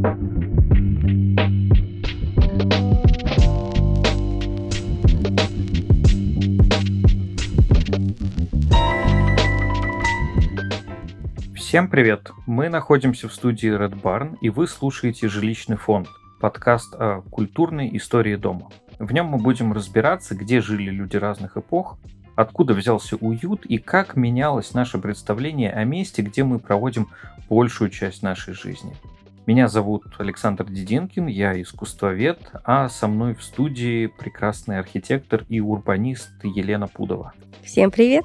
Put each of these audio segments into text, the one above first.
Всем привет! Мы находимся в студии Red Barn, и вы слушаете «Жилищный фонд» — подкаст о культурной истории дома. В нем мы будем разбираться, где жили люди разных эпох, откуда взялся уют и как менялось наше представление о месте, где мы проводим большую часть нашей жизни. Меня зовут Александр Дединкин, я искусствовед, а со мной в студии прекрасный архитектор и урбанист Елена Пудова. Всем привет!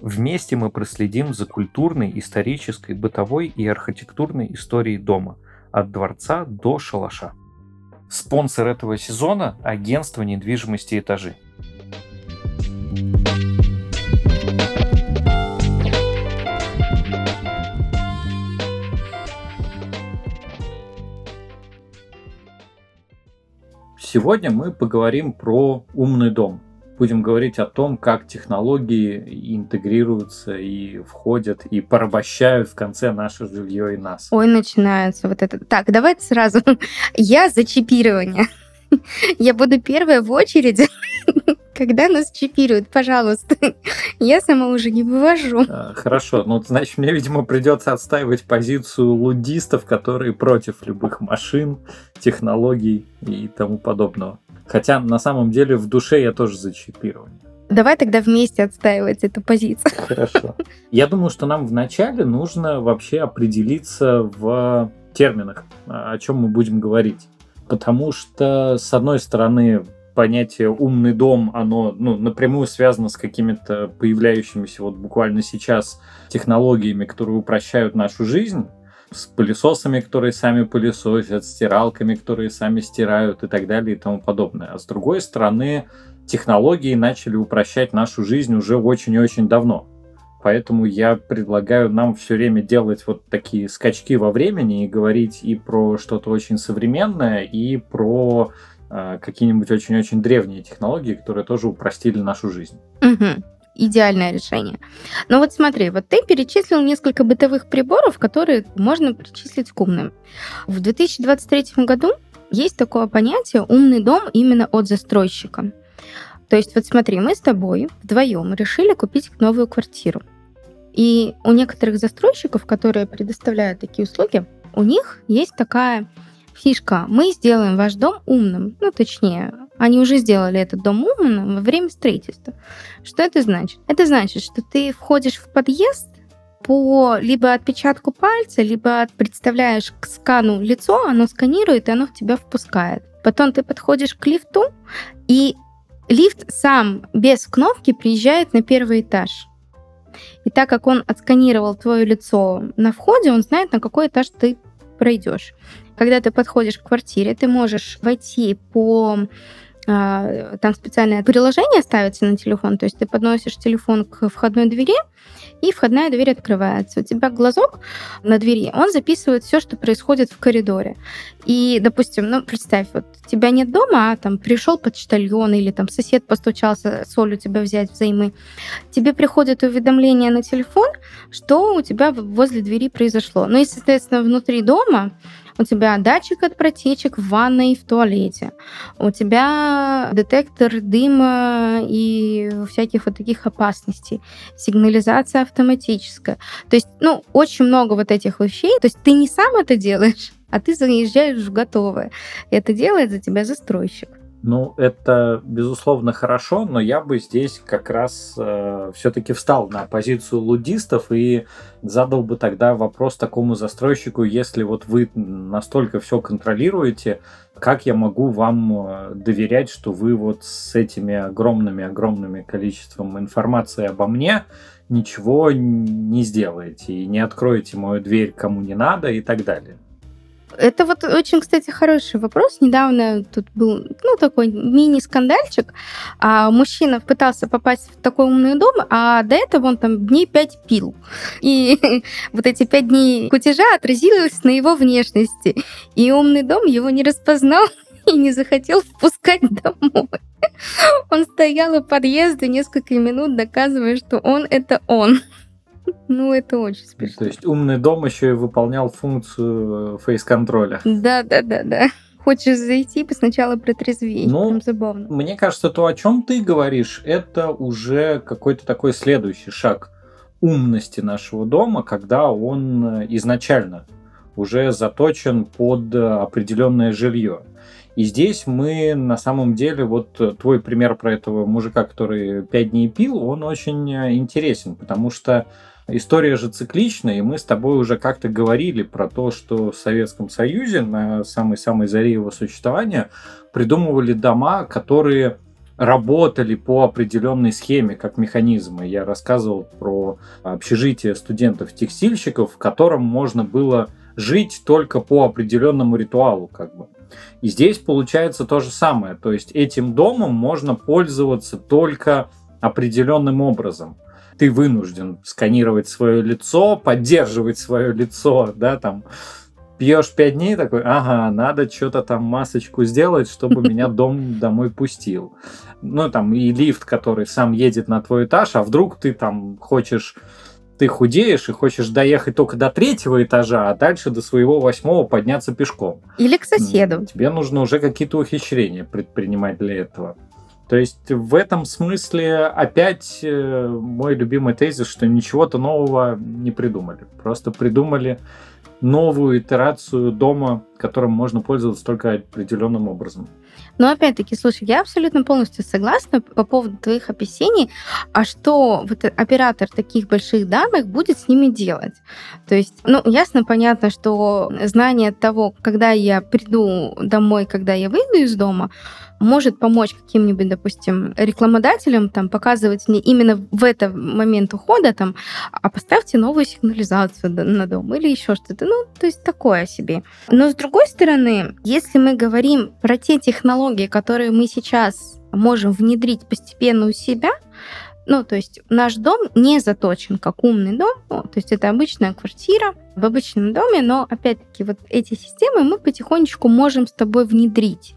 Вместе мы проследим за культурной, исторической, бытовой и архитектурной историей дома, от дворца до шалаша. Спонсор этого сезона – агентство недвижимости «Этажи». Сегодня мы поговорим про умный дом будем говорить о том, как технологии интегрируются и входят и порабощают в конце наше жилье и нас. Ой, начинается вот это. Так, давайте сразу. Я за чипирование. Я буду первая в очереди, когда нас чипируют, пожалуйста. Я сама уже не вывожу. А, хорошо, ну, значит, мне, видимо, придется отстаивать позицию лудистов, которые против любых машин, технологий и тому подобного. Хотя на самом деле в душе я тоже за чипирование. Давай тогда вместе отстаивать эту позицию. Хорошо. Я думаю, что нам вначале нужно вообще определиться в терминах, о чем мы будем говорить. Потому что, с одной стороны, понятие умный дом, оно ну, напрямую связано с какими-то появляющимися вот буквально сейчас технологиями, которые упрощают нашу жизнь с пылесосами, которые сами пылесосят, стиралками, которые сами стирают и так далее и тому подобное. А с другой стороны, технологии начали упрощать нашу жизнь уже очень и очень давно. Поэтому я предлагаю нам все время делать вот такие скачки во времени и говорить и про что-то очень современное, и про какие-нибудь очень-очень древние технологии, которые тоже упростили нашу жизнь. Угу идеальное решение. Но вот смотри, вот ты перечислил несколько бытовых приборов, которые можно причислить к умным. В 2023 году есть такое понятие «умный дом» именно от застройщика. То есть вот смотри, мы с тобой вдвоем решили купить новую квартиру. И у некоторых застройщиков, которые предоставляют такие услуги, у них есть такая фишка. Мы сделаем ваш дом умным. Ну, точнее, они уже сделали этот дом умным во время строительства. Что это значит? Это значит, что ты входишь в подъезд по либо отпечатку пальца, либо представляешь к скану лицо, оно сканирует, и оно в тебя впускает. Потом ты подходишь к лифту, и лифт сам без кнопки приезжает на первый этаж. И так как он отсканировал твое лицо на входе, он знает, на какой этаж ты пройдешь. Когда ты подходишь к квартире, ты можешь войти по а, там специальное приложение ставится на телефон, то есть ты подносишь телефон к входной двери, и входная дверь открывается. У тебя глазок на двери, он записывает все, что происходит в коридоре. И, допустим, ну, представь, вот тебя нет дома, а там пришел почтальон или там сосед постучался соль у тебя взять взаймы. Тебе приходит уведомление на телефон, что у тебя возле двери произошло. Ну и, соответственно, внутри дома у тебя датчик от протечек в ванной и в туалете, у тебя детектор дыма и всяких вот таких опасностей, сигнализация автоматическая. То есть, ну, очень много вот этих вещей. То есть ты не сам это делаешь, а ты заезжаешь в готовое. Это делает за тебя застройщик. Ну, это, безусловно, хорошо, но я бы здесь как раз э, все-таки встал на позицию лудистов и задал бы тогда вопрос такому застройщику, если вот вы настолько все контролируете, как я могу вам э, доверять, что вы вот с этими огромными-огромными количеством информации обо мне ничего не сделаете и не откроете мою дверь кому не надо и так далее. Это вот очень, кстати, хороший вопрос. Недавно тут был, ну, такой мини-скандальчик. А мужчина пытался попасть в такой умный дом, а до этого он там дней пять пил. И вот эти пять дней кутежа отразилось на его внешности. И умный дом его не распознал и не захотел впускать домой. Он стоял у подъезда несколько минут, доказывая, что он — это он. Ну, это очень смешно. То есть умный дом еще и выполнял функцию фейс-контроля. Да, да, да, да. Хочешь зайти, сначала протрезвей. Ну, Прям забавно. Мне кажется, то, о чем ты говоришь, это уже какой-то такой следующий шаг умности нашего дома, когда он изначально уже заточен под определенное жилье. И здесь мы на самом деле, вот твой пример про этого мужика, который пять дней пил, он очень интересен, потому что История же цикличная, и мы с тобой уже как-то говорили про то, что в Советском Союзе на самой-самой заре его существования придумывали дома, которые работали по определенной схеме, как механизмы. Я рассказывал про общежитие студентов-текстильщиков, в котором можно было жить только по определенному ритуалу, как бы. И здесь получается то же самое. То есть этим домом можно пользоваться только определенным образом ты вынужден сканировать свое лицо, поддерживать свое лицо, да, там, пьешь пять дней, такой, ага, надо что-то там масочку сделать, чтобы меня дом домой пустил. Ну, там, и лифт, который сам едет на твой этаж, а вдруг ты там хочешь ты худеешь и хочешь доехать только до третьего этажа, а дальше до своего восьмого подняться пешком. Или к соседу. Тебе нужно уже какие-то ухищрения предпринимать для этого. То есть в этом смысле опять э, мой любимый тезис, что ничего-то нового не придумали. Просто придумали новую итерацию дома, которым можно пользоваться только определенным образом. Но опять-таки, слушай, я абсолютно полностью согласна по поводу твоих описаний, а что вот оператор таких больших данных будет с ними делать? То есть, ну, ясно, понятно, что знание того, когда я приду домой, когда я выйду из дома, может помочь каким-нибудь, допустим, рекламодателям там показывать мне именно в этот момент ухода там, а поставьте новую сигнализацию на дом или еще что-то. Ну, то есть такое себе. Но с другой стороны, если мы говорим про те технологии, которые мы сейчас можем внедрить постепенно у себя, ну, то есть наш дом не заточен как умный дом, ну, то есть это обычная квартира в обычном доме, но опять-таки вот эти системы мы потихонечку можем с тобой внедрить.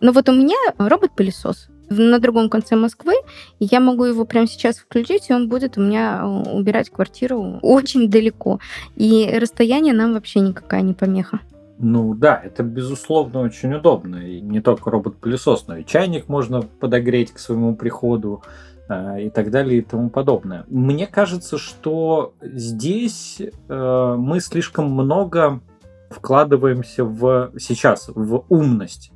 Но вот у меня робот-пылесос на другом конце Москвы, я могу его прямо сейчас включить, и он будет у меня э, убирать квартиру очень далеко. И расстояние нам вообще никакая не помеха. Ну да, это безусловно очень удобно. И не только робот-пылесос, но и чайник можно подогреть к своему приходу и так далее и тому подобное. Мне кажется, что здесь э, мы слишком много вкладываемся в сейчас в умность.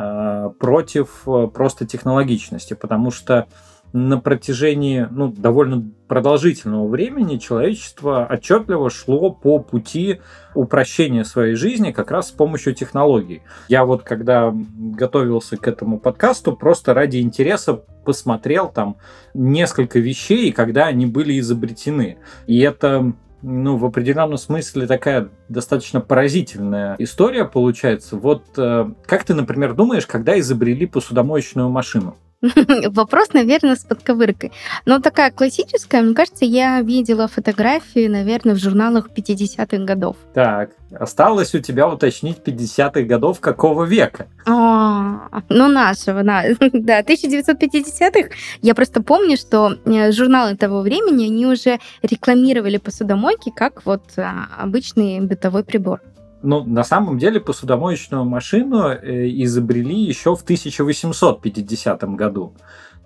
Э, против э, просто технологичности, потому что на протяжении ну, довольно продолжительного времени человечество отчетливо шло по пути упрощения своей жизни как раз с помощью технологий. Я вот когда готовился к этому подкасту, просто ради интереса посмотрел там несколько вещей, когда они были изобретены. И это ну, в определенном смысле такая достаточно поразительная история получается. Вот э, как ты, например, думаешь, когда изобрели посудомоечную машину? Вопрос, наверное, с подковыркой. Но такая классическая, мне кажется, я видела фотографии, наверное, в журналах 50-х годов. Так, осталось у тебя уточнить 50-х годов какого века? А, ну нашего, да. да, 1950-х. Я просто помню, что э, журналы того времени, они уже рекламировали посудомойки как вот а, обычный бытовой прибор. Ну, на самом деле посудомоечную машину э, изобрели еще в 1850 году.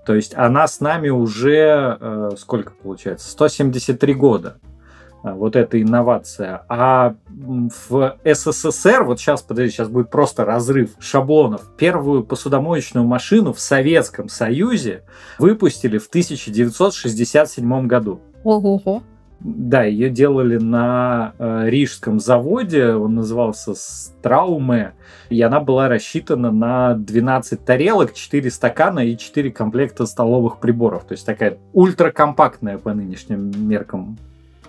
То есть она с нами уже, э, сколько получается, 173 года. А, вот эта инновация. А в СССР, вот сейчас, подожди, сейчас будет просто разрыв шаблонов. Первую посудомоечную машину в Советском Союзе выпустили в 1967 году. Ого-го. Да, ее делали на э, рижском заводе, он назывался Страуме, и она была рассчитана на 12 тарелок, 4 стакана и 4 комплекта столовых приборов. То есть такая ультракомпактная по нынешним меркам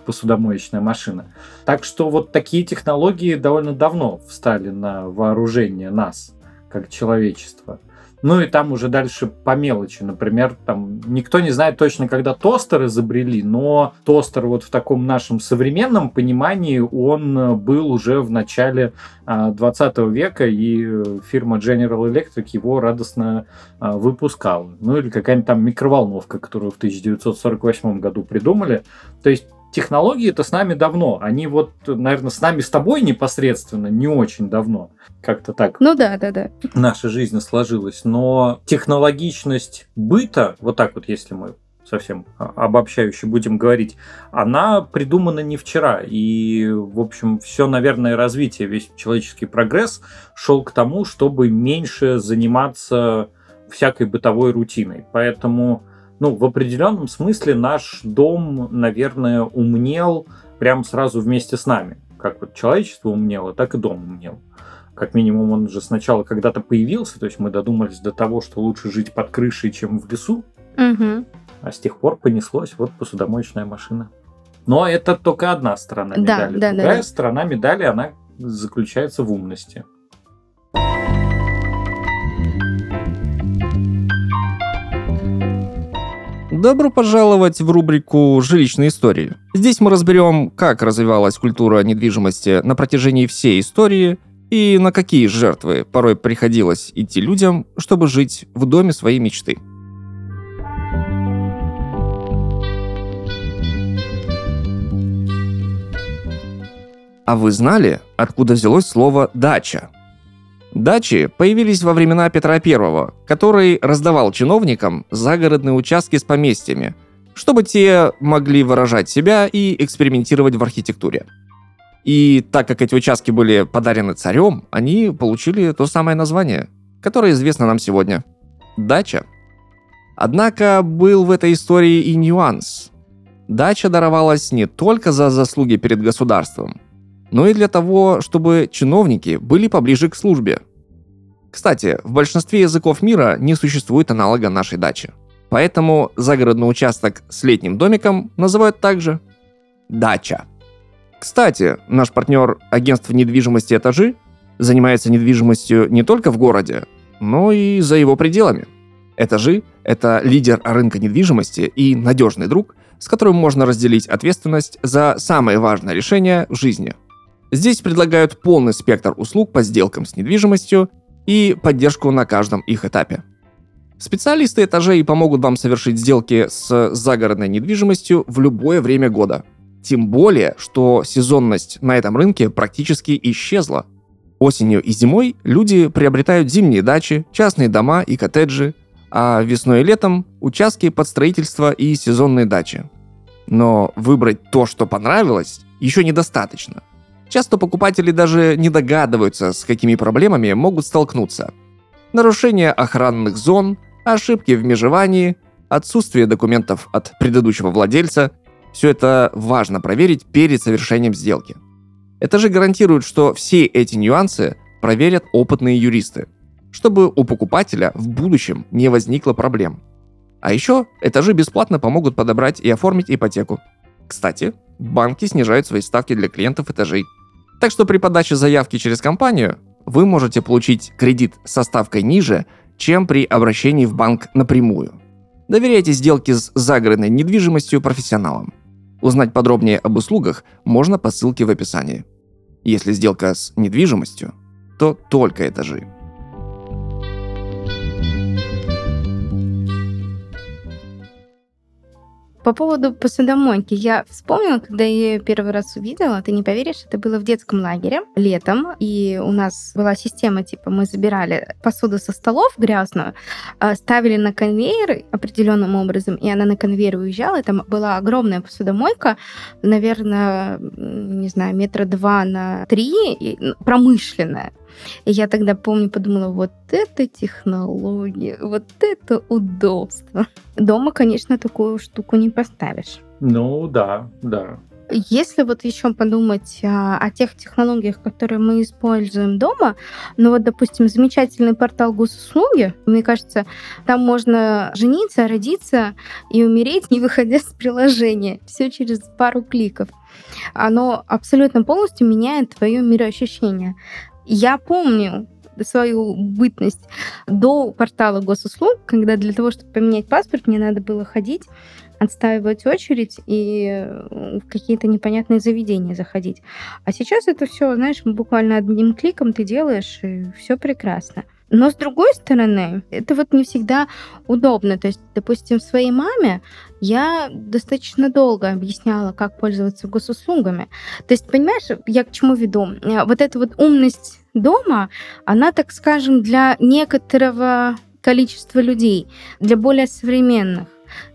посудомоечная машина. Так что вот такие технологии довольно давно встали на вооружение нас, как человечества. Ну и там уже дальше по мелочи. Например, там никто не знает точно, когда тостер изобрели, но тостер вот в таком нашем современном понимании, он был уже в начале 20 а, века, и фирма General Electric его радостно а, выпускала. Ну или какая-нибудь там микроволновка, которую в 1948 году придумали. То есть технологии это с нами давно. Они вот, наверное, с нами с тобой непосредственно не очень давно. Как-то так. Ну да, да, да. Наша жизнь сложилась. Но технологичность быта, вот так вот, если мы совсем обобщающе будем говорить, она придумана не вчера. И, в общем, все, наверное, развитие, весь человеческий прогресс шел к тому, чтобы меньше заниматься всякой бытовой рутиной. Поэтому, ну, в определенном смысле наш дом, наверное, умнел прямо сразу вместе с нами. Как вот человечество умнело, так и дом умнел. Как минимум, он же сначала когда-то появился, то есть мы додумались до того, что лучше жить под крышей, чем в лесу. Угу. А с тех пор понеслось вот посудомоечная машина. Но это только одна сторона медали. Да, да, Другая да. сторона медали, она заключается в умности. Добро пожаловать в рубрику «Жилищные истории». Здесь мы разберем, как развивалась культура недвижимости на протяжении всей истории и на какие жертвы порой приходилось идти людям, чтобы жить в доме своей мечты. А вы знали, откуда взялось слово «дача»? Дачи появились во времена Петра I, который раздавал чиновникам загородные участки с поместьями, чтобы те могли выражать себя и экспериментировать в архитектуре. И так как эти участки были подарены царем, они получили то самое название, которое известно нам сегодня – дача. Однако был в этой истории и нюанс. Дача даровалась не только за заслуги перед государством, но и для того, чтобы чиновники были поближе к службе. Кстати, в большинстве языков мира не существует аналога нашей дачи. Поэтому загородный участок с летним домиком называют также дача. Кстати, наш партнер агентство недвижимости «Этажи» занимается недвижимостью не только в городе, но и за его пределами. «Этажи» — это лидер рынка недвижимости и надежный друг, с которым можно разделить ответственность за самые важные решения в жизни – Здесь предлагают полный спектр услуг по сделкам с недвижимостью и поддержку на каждом их этапе. Специалисты этажей помогут вам совершить сделки с загородной недвижимостью в любое время года. Тем более, что сезонность на этом рынке практически исчезла. Осенью и зимой люди приобретают зимние дачи, частные дома и коттеджи, а весной и летом – участки под строительство и сезонные дачи. Но выбрать то, что понравилось, еще недостаточно – Часто покупатели даже не догадываются, с какими проблемами могут столкнуться. Нарушение охранных зон, ошибки в межевании, отсутствие документов от предыдущего владельца – все это важно проверить перед совершением сделки. Это же гарантирует, что все эти нюансы проверят опытные юристы, чтобы у покупателя в будущем не возникло проблем. А еще этажи бесплатно помогут подобрать и оформить ипотеку. Кстати, банки снижают свои ставки для клиентов этажей – так что при подаче заявки через компанию вы можете получить кредит со ставкой ниже, чем при обращении в банк напрямую. Доверяйте сделке с загородной недвижимостью профессионалам. Узнать подробнее об услугах можно по ссылке в описании. Если сделка с недвижимостью, то только этажи. По поводу посудомойки. Я вспомнила, когда я ее первый раз увидела, ты не поверишь, это было в детском лагере летом, и у нас была система, типа, мы забирали посуду со столов грязную, а, ставили на конвейер определенным образом, и она на конвейер уезжала, и там была огромная посудомойка, наверное, не знаю, метра два на три, промышленная. И я тогда, помню, подумала, вот это технология, вот это удобство. Дома, конечно, такую штуку не поставишь. Ну да, да. Если вот еще подумать а, о тех технологиях, которые мы используем дома, ну вот, допустим, замечательный портал госуслуги, мне кажется, там можно жениться, родиться и умереть, не выходя с приложения. Все через пару кликов. Оно абсолютно полностью меняет твое мироощущение. Я помню свою бытность до портала госуслуг, когда для того, чтобы поменять паспорт, мне надо было ходить, отстаивать очередь и в какие-то непонятные заведения заходить. А сейчас это все, знаешь, буквально одним кликом ты делаешь, и все прекрасно. Но с другой стороны, это вот не всегда удобно. То есть, допустим, своей маме я достаточно долго объясняла, как пользоваться госуслугами. То есть, понимаешь, я к чему веду? Э, вот эта вот умность дома, она, так скажем, для некоторого количества людей, для более современных.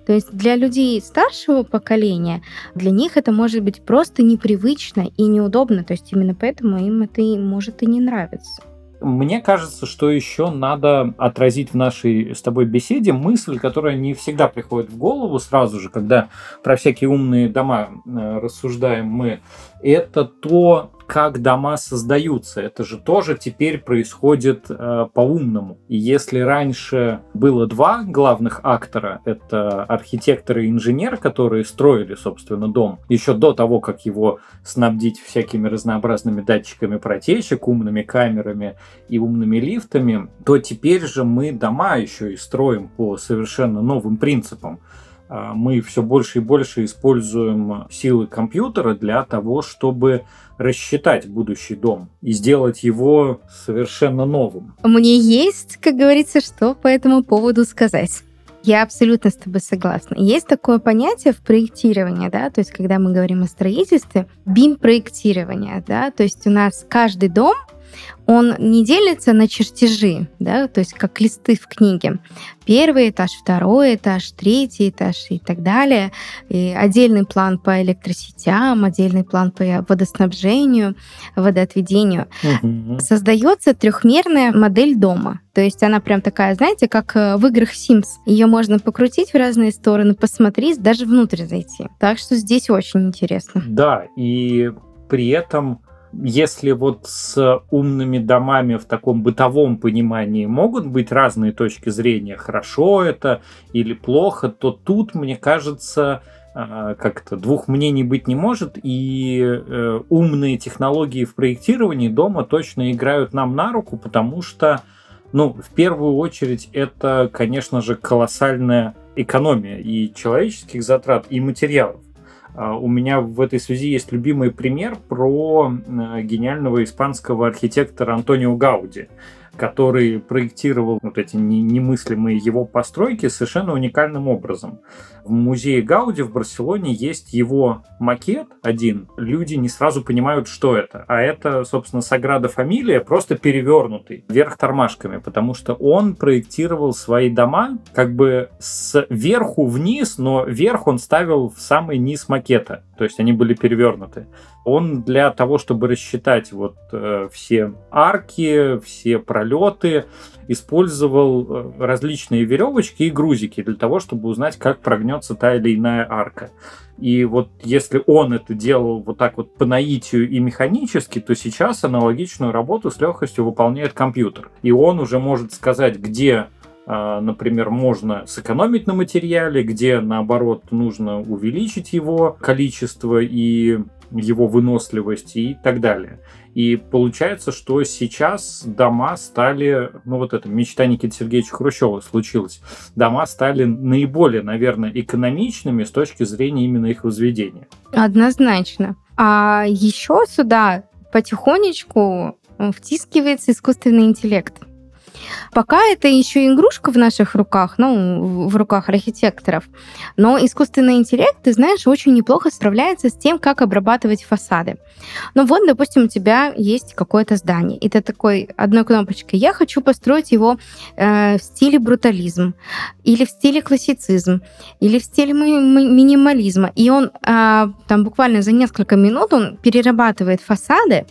То есть для людей старшего поколения, для них это может быть просто непривычно и неудобно. То есть именно поэтому им это и может и не нравиться. Мне кажется, что еще надо отразить в нашей с тобой беседе мысль, которая не всегда приходит в голову сразу же, когда про всякие умные дома э, рассуждаем мы. Это то, как дома создаются. Это же тоже теперь происходит э, по-умному. И если раньше было два главных актора, это архитектор и инженер, которые строили, собственно, дом, еще до того, как его снабдить всякими разнообразными датчиками протечек, умными камерами и умными лифтами, то теперь же мы дома еще и строим по совершенно новым принципам мы все больше и больше используем силы компьютера для того, чтобы рассчитать будущий дом и сделать его совершенно новым. Мне есть, как говорится, что по этому поводу сказать. Я абсолютно с тобой согласна. Есть такое понятие в проектировании, да, то есть когда мы говорим о строительстве, BIM-проектирование, да, то есть у нас каждый дом он не делится на чертежи, да, то есть как листы в книге. Первый этаж, второй этаж, третий этаж и так далее. И отдельный план по электросетям, отдельный план по водоснабжению, водоотведению. Угу. Создается трехмерная модель дома. То есть она прям такая, знаете, как э, в играх Sims. Ее можно покрутить в разные стороны, посмотреть, даже внутрь зайти. Так что здесь очень интересно. Да, и при этом если вот с умными домами в таком бытовом понимании могут быть разные точки зрения, хорошо это или плохо, то тут, мне кажется, а, как-то двух мнений быть не может, и э, умные технологии в проектировании дома точно играют нам на руку, потому что, ну, в первую очередь, это, конечно же, колоссальная экономия и человеческих затрат, и материалов. А, у меня в этой связи есть любимый пример про гениального испанского архитектора Антонио Гауди который проектировал вот эти немыслимые его постройки совершенно уникальным образом. В музее Гауди в Барселоне есть его макет один. Люди не сразу понимают, что это. А это, собственно, Саграда Фамилия, просто перевернутый, вверх тормашками, потому что он проектировал свои дома как бы сверху вниз, но вверх он ставил в самый низ макета. То есть они были перевернуты. Он для того, чтобы рассчитать вот э, все арки, все пролеты, использовал э, различные веревочки и грузики для того, чтобы узнать, как прогнется та или иная арка. И вот если он это делал вот так вот по наитию и механически, то сейчас аналогичную работу с легкостью выполняет компьютер. И он уже может сказать, где а, например, можно сэкономить на материале, где, наоборот, нужно увеличить его количество и его выносливость и так далее. И получается, что сейчас дома стали, ну вот это мечта Никиты Сергеевича Хрущева случилась, дома стали наиболее, наверное, экономичными с точки зрения именно их возведения. Однозначно. А еще сюда потихонечку втискивается искусственный интеллект. Пока это еще игрушка в наших руках, ну, в руках архитекторов, но искусственный интеллект, ты знаешь, очень неплохо справляется с тем, как обрабатывать фасады. Ну вот, допустим, у тебя есть какое-то здание, и ты такой одной кнопочкой, я хочу построить его э, в стиле брутализм, или в стиле классицизм, или в стиле ми- минимализма, и он э, там буквально за несколько минут он перерабатывает фасады,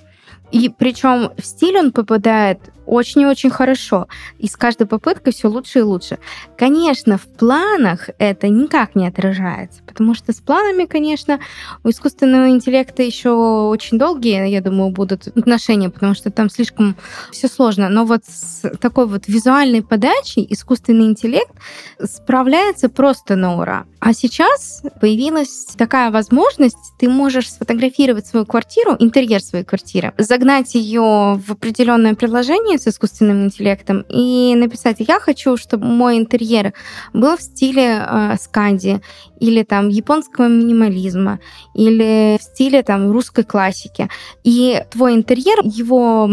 и причем в стиль он попадает очень-очень хорошо. И с каждой попыткой все лучше и лучше. Конечно, в планах это никак не отражается, потому что с планами, конечно, у искусственного интеллекта еще очень долгие, я думаю, будут отношения, потому что там слишком все сложно. Но вот с такой вот визуальной подачей искусственный интеллект справляется просто на ура. А сейчас появилась такая возможность, ты можешь сфотографировать свою квартиру, интерьер своей квартиры, загнать ее в определенное приложение, с искусственным интеллектом и написать, я хочу, чтобы мой интерьер был в стиле э, сканди или там японского минимализма или в стиле там русской классики. И твой интерьер, его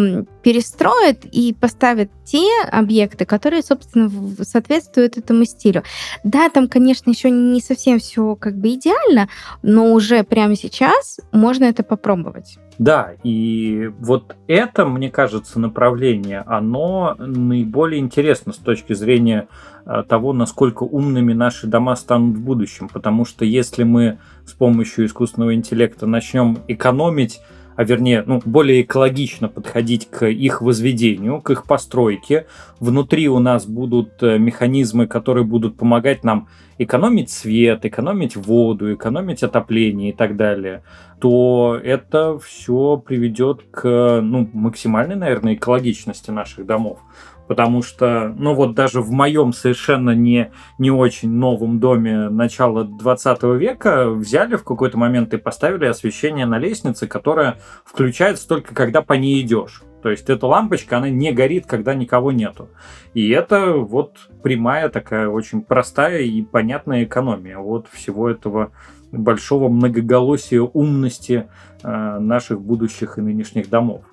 перестроят и поставят те объекты, которые, собственно, соответствуют этому стилю. Да, там, конечно, еще не совсем все как бы идеально, но уже прямо сейчас можно это попробовать. Да, и вот это, мне кажется, направление, оно наиболее интересно с точки зрения э, того, насколько умными наши дома станут в будущем. Потому что если мы с помощью искусственного интеллекта начнем экономить а вернее, ну, более экологично подходить к их возведению, к их постройке. Внутри у нас будут э, механизмы, которые будут помогать нам экономить свет, экономить воду, экономить отопление и так далее, то это все приведет к ну, максимальной, наверное, экологичности наших домов. Потому что, ну вот даже в моем совершенно не, не очень новом доме начала 20 века взяли в какой-то момент и поставили освещение на лестнице, которое включается только когда по ней идешь. То есть эта лампочка, она не горит, когда никого нету. И это вот прямая такая очень простая и понятная экономия вот всего этого большого многоголосия умности э, наших будущих и нынешних домов.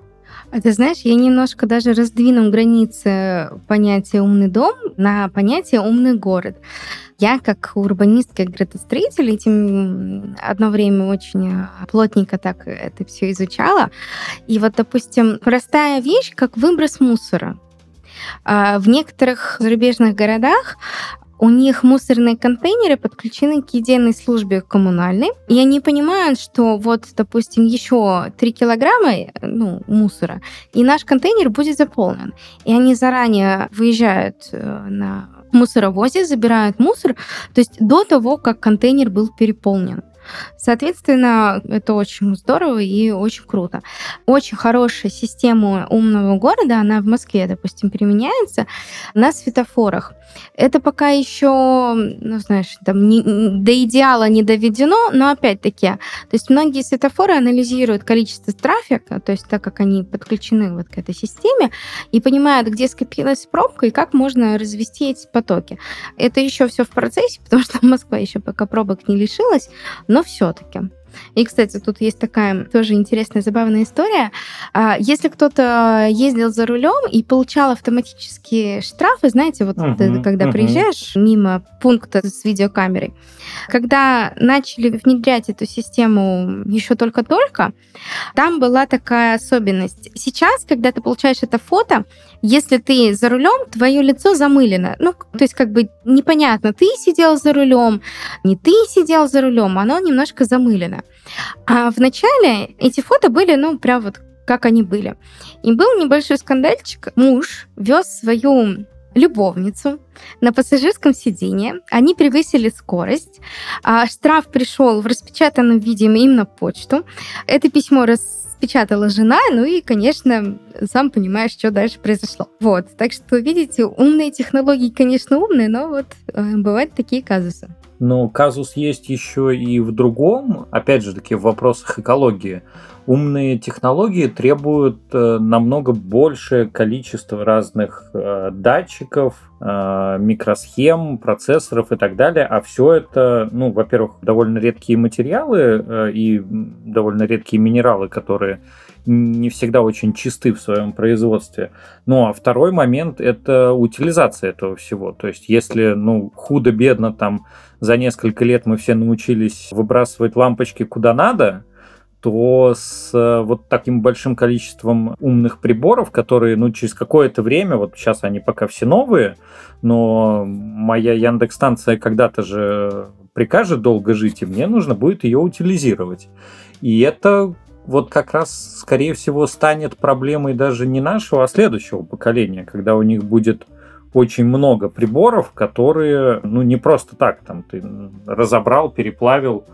А ты знаешь, я немножко даже раздвину границы понятия «умный дом» на понятие «умный город». Я как урбанист, как градостроитель, этим одно время очень а, плотненько так это все изучала. И вот, допустим, простая вещь, как выброс мусора. А, в некоторых зарубежных городах у них мусорные контейнеры подключены к единой службе коммунальной, и они понимают, что вот, допустим, еще 3 килограмма ну, мусора, и наш контейнер будет заполнен. И они заранее выезжают э, на мусоровозе, забирают мусор, то есть до того, как контейнер был переполнен. Соответственно, это очень здорово и очень круто. Очень хорошая система умного города, она в Москве, допустим, применяется на светофорах. Это пока еще, ну, знаешь, там не, до идеала не доведено, но опять-таки, то есть многие светофоры анализируют количество трафика, то есть так как они подключены вот к этой системе, и понимают, где скопилась пробка и как можно развести эти потоки. Это еще все в процессе, потому что Москва еще пока пробок не лишилась, но все-таки. И, кстати, тут есть такая тоже интересная, забавная история. А, если кто-то ездил за рулем и получал автоматические штрафы, знаете, вот uh-huh, ты, когда uh-huh. приезжаешь мимо пункта с видеокамерой, когда начали внедрять эту систему еще только-только, там была такая особенность. Сейчас, когда ты получаешь это фото, если ты за рулем, твое лицо замылено. Ну, то есть как бы непонятно, ты сидел за рулем, не ты сидел за рулем, оно немножко замылено. А вначале эти фото были, ну, прям вот как они были. И был небольшой скандальчик. Муж вез свою любовницу на пассажирском сиденье. Они превысили скорость. А штраф пришел в распечатанном виде им на почту. Это письмо распечатала жена, ну и, конечно, сам понимаешь, что дальше произошло. Вот, так что, видите, умные технологии, конечно, умные, но вот э, бывают такие казусы. Но казус есть еще и в другом, опять же таки, в вопросах экологии. Умные технологии требуют э, намного большее количество разных э, датчиков, э, микросхем, процессоров и так далее. А все это, ну, во-первых, довольно редкие материалы и довольно редкие минералы, которые не всегда очень чисты в своем производстве. Ну а второй момент это утилизация этого всего. То есть если ну худо-бедно там за несколько лет мы все научились выбрасывать лампочки куда надо, то с э, вот таким большим количеством умных приборов, которые, ну, через какое-то время, вот сейчас они пока все новые, но моя Яндекс-станция когда-то же прикажет долго жить, и мне нужно будет ее утилизировать. И это вот как раз, скорее всего, станет проблемой даже не нашего, а следующего поколения, когда у них будет очень много приборов, которые, ну, не просто так, там, ты разобрал, переплавил,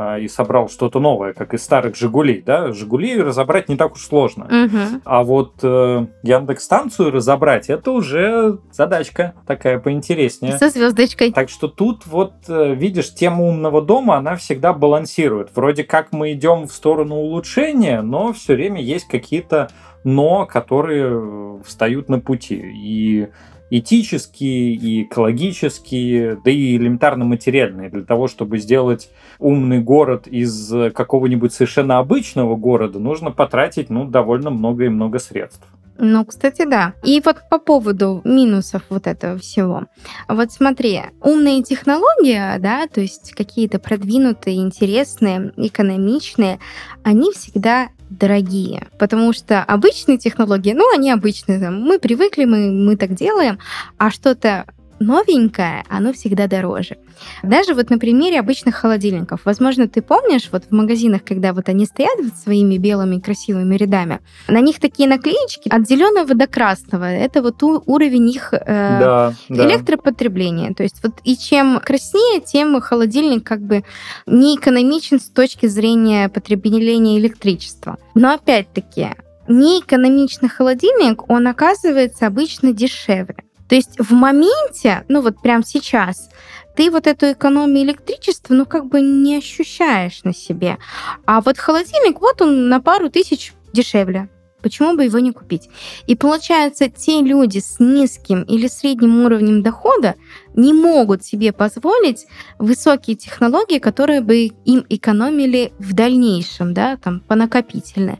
а, и собрал что-то новое, как из старых Жигулей, да, Жигули разобрать не так уж сложно. Угу. А вот э, Яндекс станцию разобрать это уже задачка такая поинтереснее. Со звездочкой. Так что тут вот э, видишь тема умного дома, она всегда балансирует. Вроде как мы идем в сторону улучшения, но все время есть какие-то но, которые э, встают на пути. И этические, и экологические, да и элементарно материальные. Для того, чтобы сделать умный город из какого-нибудь совершенно обычного города, нужно потратить ну, довольно много и много средств. Ну, кстати, да. И вот по поводу минусов вот этого всего. Вот смотри, умные технологии, да, то есть какие-то продвинутые, интересные, экономичные, они всегда дорогие, потому что обычные технологии, ну, они обычные, там, мы привыкли, мы, мы так делаем, а что-то новенькое, оно всегда дороже. Даже вот на примере обычных холодильников. Возможно, ты помнишь, вот в магазинах, когда вот они стоят вот своими белыми красивыми рядами, на них такие наклеечки от зеленого до красного. Это вот уровень их э, да, электропотребления. Да. То есть вот и чем краснее, тем холодильник как бы не экономичен с точки зрения потребления электричества. Но опять-таки, неэкономичный холодильник, он оказывается обычно дешевле. То есть в моменте, ну вот прямо сейчас, ты вот эту экономию электричества, ну как бы не ощущаешь на себе. А вот холодильник, вот он на пару тысяч дешевле. Почему бы его не купить? И получается, те люди с низким или средним уровнем дохода не могут себе позволить высокие технологии, которые бы им экономили в дальнейшем, да, там, по накопительной.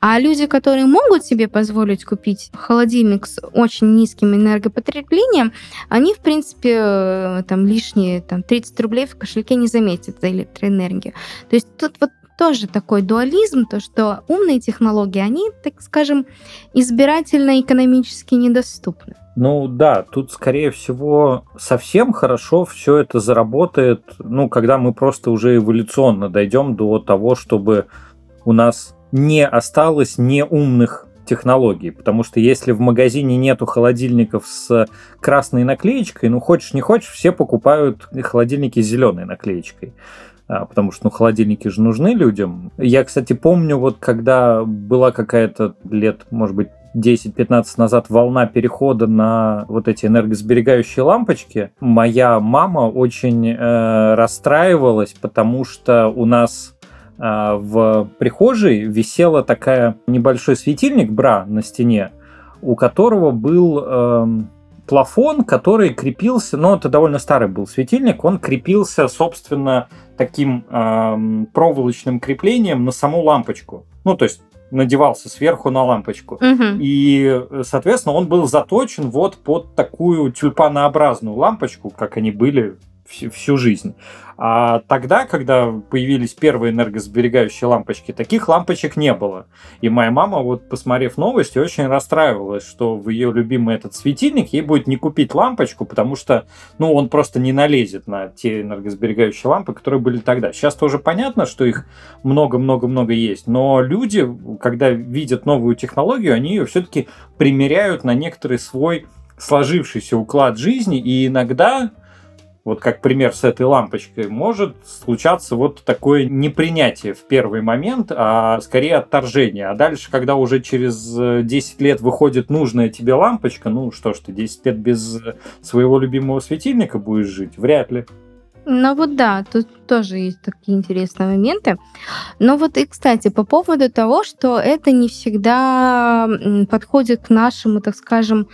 А люди, которые могут себе позволить купить холодильник с очень низким энергопотреблением, они, в принципе, э, там, лишние там, 30 рублей в кошельке не заметят за электроэнергию. То есть тут вот тоже такой дуализм, то что умные технологии, они, так скажем, избирательно экономически недоступны. Ну да, тут, скорее всего, совсем хорошо все это заработает, ну, когда мы просто уже эволюционно дойдем до того, чтобы у нас не осталось неумных технологий. Потому что если в магазине нету холодильников с красной наклеечкой, ну, хочешь не хочешь, все покупают холодильники с зеленой наклеечкой. А, потому что ну, холодильники же нужны людям. Я, кстати, помню, вот когда была какая-то лет, может быть, 10-15 назад волна перехода на вот эти энергосберегающие лампочки, моя мама очень э, расстраивалась, потому что у нас э, в прихожей висела такая небольшой светильник бра на стене, у которого был э, плафон, который крепился, ну это довольно старый был светильник, он крепился, собственно, таким э, проволочным креплением на саму лампочку. Ну, то есть надевался сверху на лампочку. Угу. И, соответственно, он был заточен вот под такую тюльпанообразную лампочку, как они были всю жизнь. А тогда, когда появились первые энергосберегающие лампочки, таких лампочек не было. И моя мама, вот посмотрев новости, очень расстраивалась, что в ее любимый этот светильник ей будет не купить лампочку, потому что, ну, он просто не налезет на те энергосберегающие лампы, которые были тогда. Сейчас тоже понятно, что их много-много-много есть, но люди, когда видят новую технологию, они ее все-таки примеряют на некоторый свой сложившийся уклад жизни, и иногда вот как пример с этой лампочкой, может случаться вот такое непринятие в первый момент, а скорее отторжение. А дальше, когда уже через 10 лет выходит нужная тебе лампочка, ну что ж ты 10 лет без своего любимого светильника будешь жить? Вряд ли. Ну вот да, тут тоже есть такие интересные моменты. Но вот и, кстати, по поводу того, что это не всегда подходит к нашему, так скажем,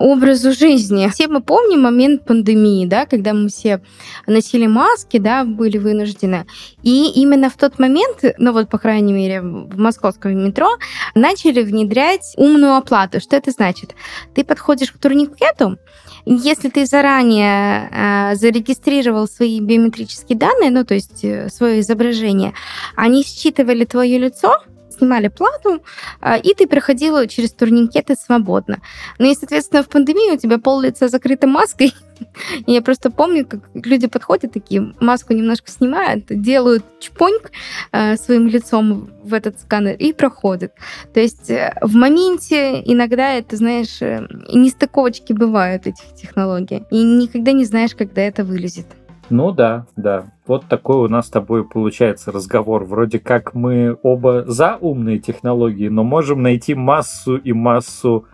образу жизни. Все мы помним момент пандемии, да, когда мы все носили маски, да, были вынуждены. И именно в тот момент, ну вот, по крайней мере, в московском метро, начали внедрять умную оплату. Что это значит? Ты подходишь к турникету, если ты заранее э, зарегистрировал свои биометрические данные, ну, то есть э, свое изображение, они считывали твое лицо, снимали плату, а, и ты проходила через турникеты свободно. Ну и, соответственно, в пандемии у тебя пол лица закрыто маской. И я просто помню, как люди подходят такие, маску немножко снимают, делают чпоньк а, своим лицом в этот сканер и проходят. То есть э, в моменте иногда это, знаешь, э, нестыковочки бывают этих технологий. И никогда не знаешь, когда это вылезет. Ну да, да. Вот такой у нас с тобой получается разговор. Вроде как мы оба за умные технологии, но можем найти массу и массу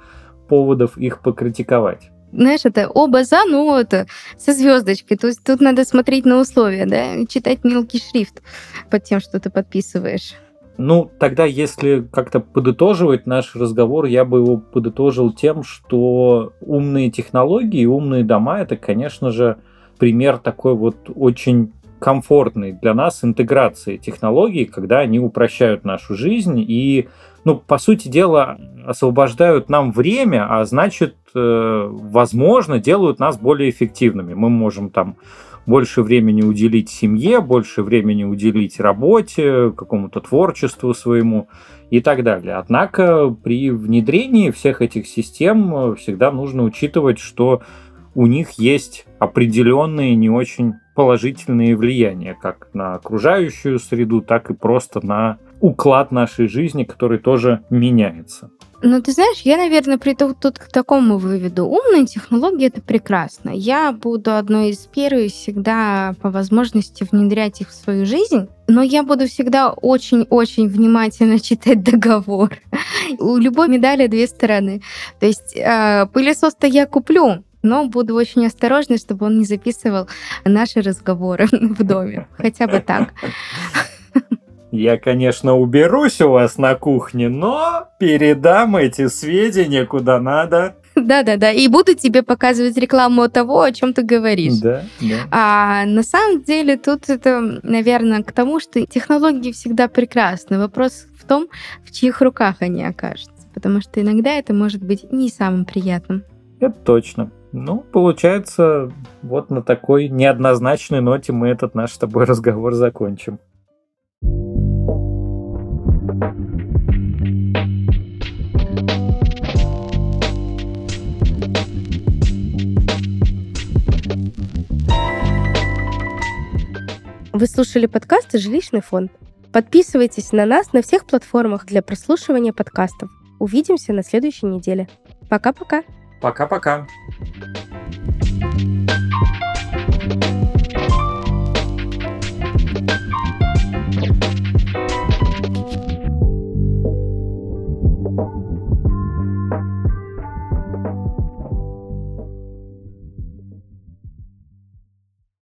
поводов их покритиковать знаешь, это оба за, ну, это со звездочкой. То есть тут надо смотреть на условия, да, читать мелкий шрифт под тем, что ты подписываешь. Ну, тогда, если как-то подытоживать наш разговор, я бы его подытожил тем, что умные технологии, умные дома это, конечно же, пример такой вот очень комфортной для нас интеграцией технологий, когда они упрощают нашу жизнь и, ну, по сути дела, освобождают нам время, а значит, э, возможно, делают нас более эффективными. Мы можем там больше времени уделить семье, больше времени уделить работе, какому-то творчеству своему и так далее. Однако при внедрении всех этих систем всегда нужно учитывать, что у них есть определенные не очень положительные влияния как на окружающую среду, так и просто на уклад нашей жизни, который тоже меняется. Ну, ты знаешь, я, наверное, приду тут к такому выводу. Умные технологии — это прекрасно. Я буду одной из первых всегда по возможности внедрять их в свою жизнь, но я буду всегда очень-очень внимательно читать договор. У любой медали две стороны. То есть э, пылесос-то я куплю, но буду очень осторожна, чтобы он не записывал наши разговоры в доме. Хотя бы так. Я, конечно, уберусь у вас на кухне, но передам эти сведения куда надо. Да-да-да, и буду тебе показывать рекламу того, о чем ты говоришь. Да, да. А на самом деле тут это, наверное, к тому, что технологии всегда прекрасны. Вопрос в том, в чьих руках они окажутся. Потому что иногда это может быть не самым приятным. Это точно. Ну, получается, вот на такой неоднозначной ноте мы этот наш с тобой разговор закончим. Вы слушали подкасты «Жилищный фонд». Подписывайтесь на нас на всех платформах для прослушивания подкастов. Увидимся на следующей неделе. Пока-пока. Пока-пока. thank you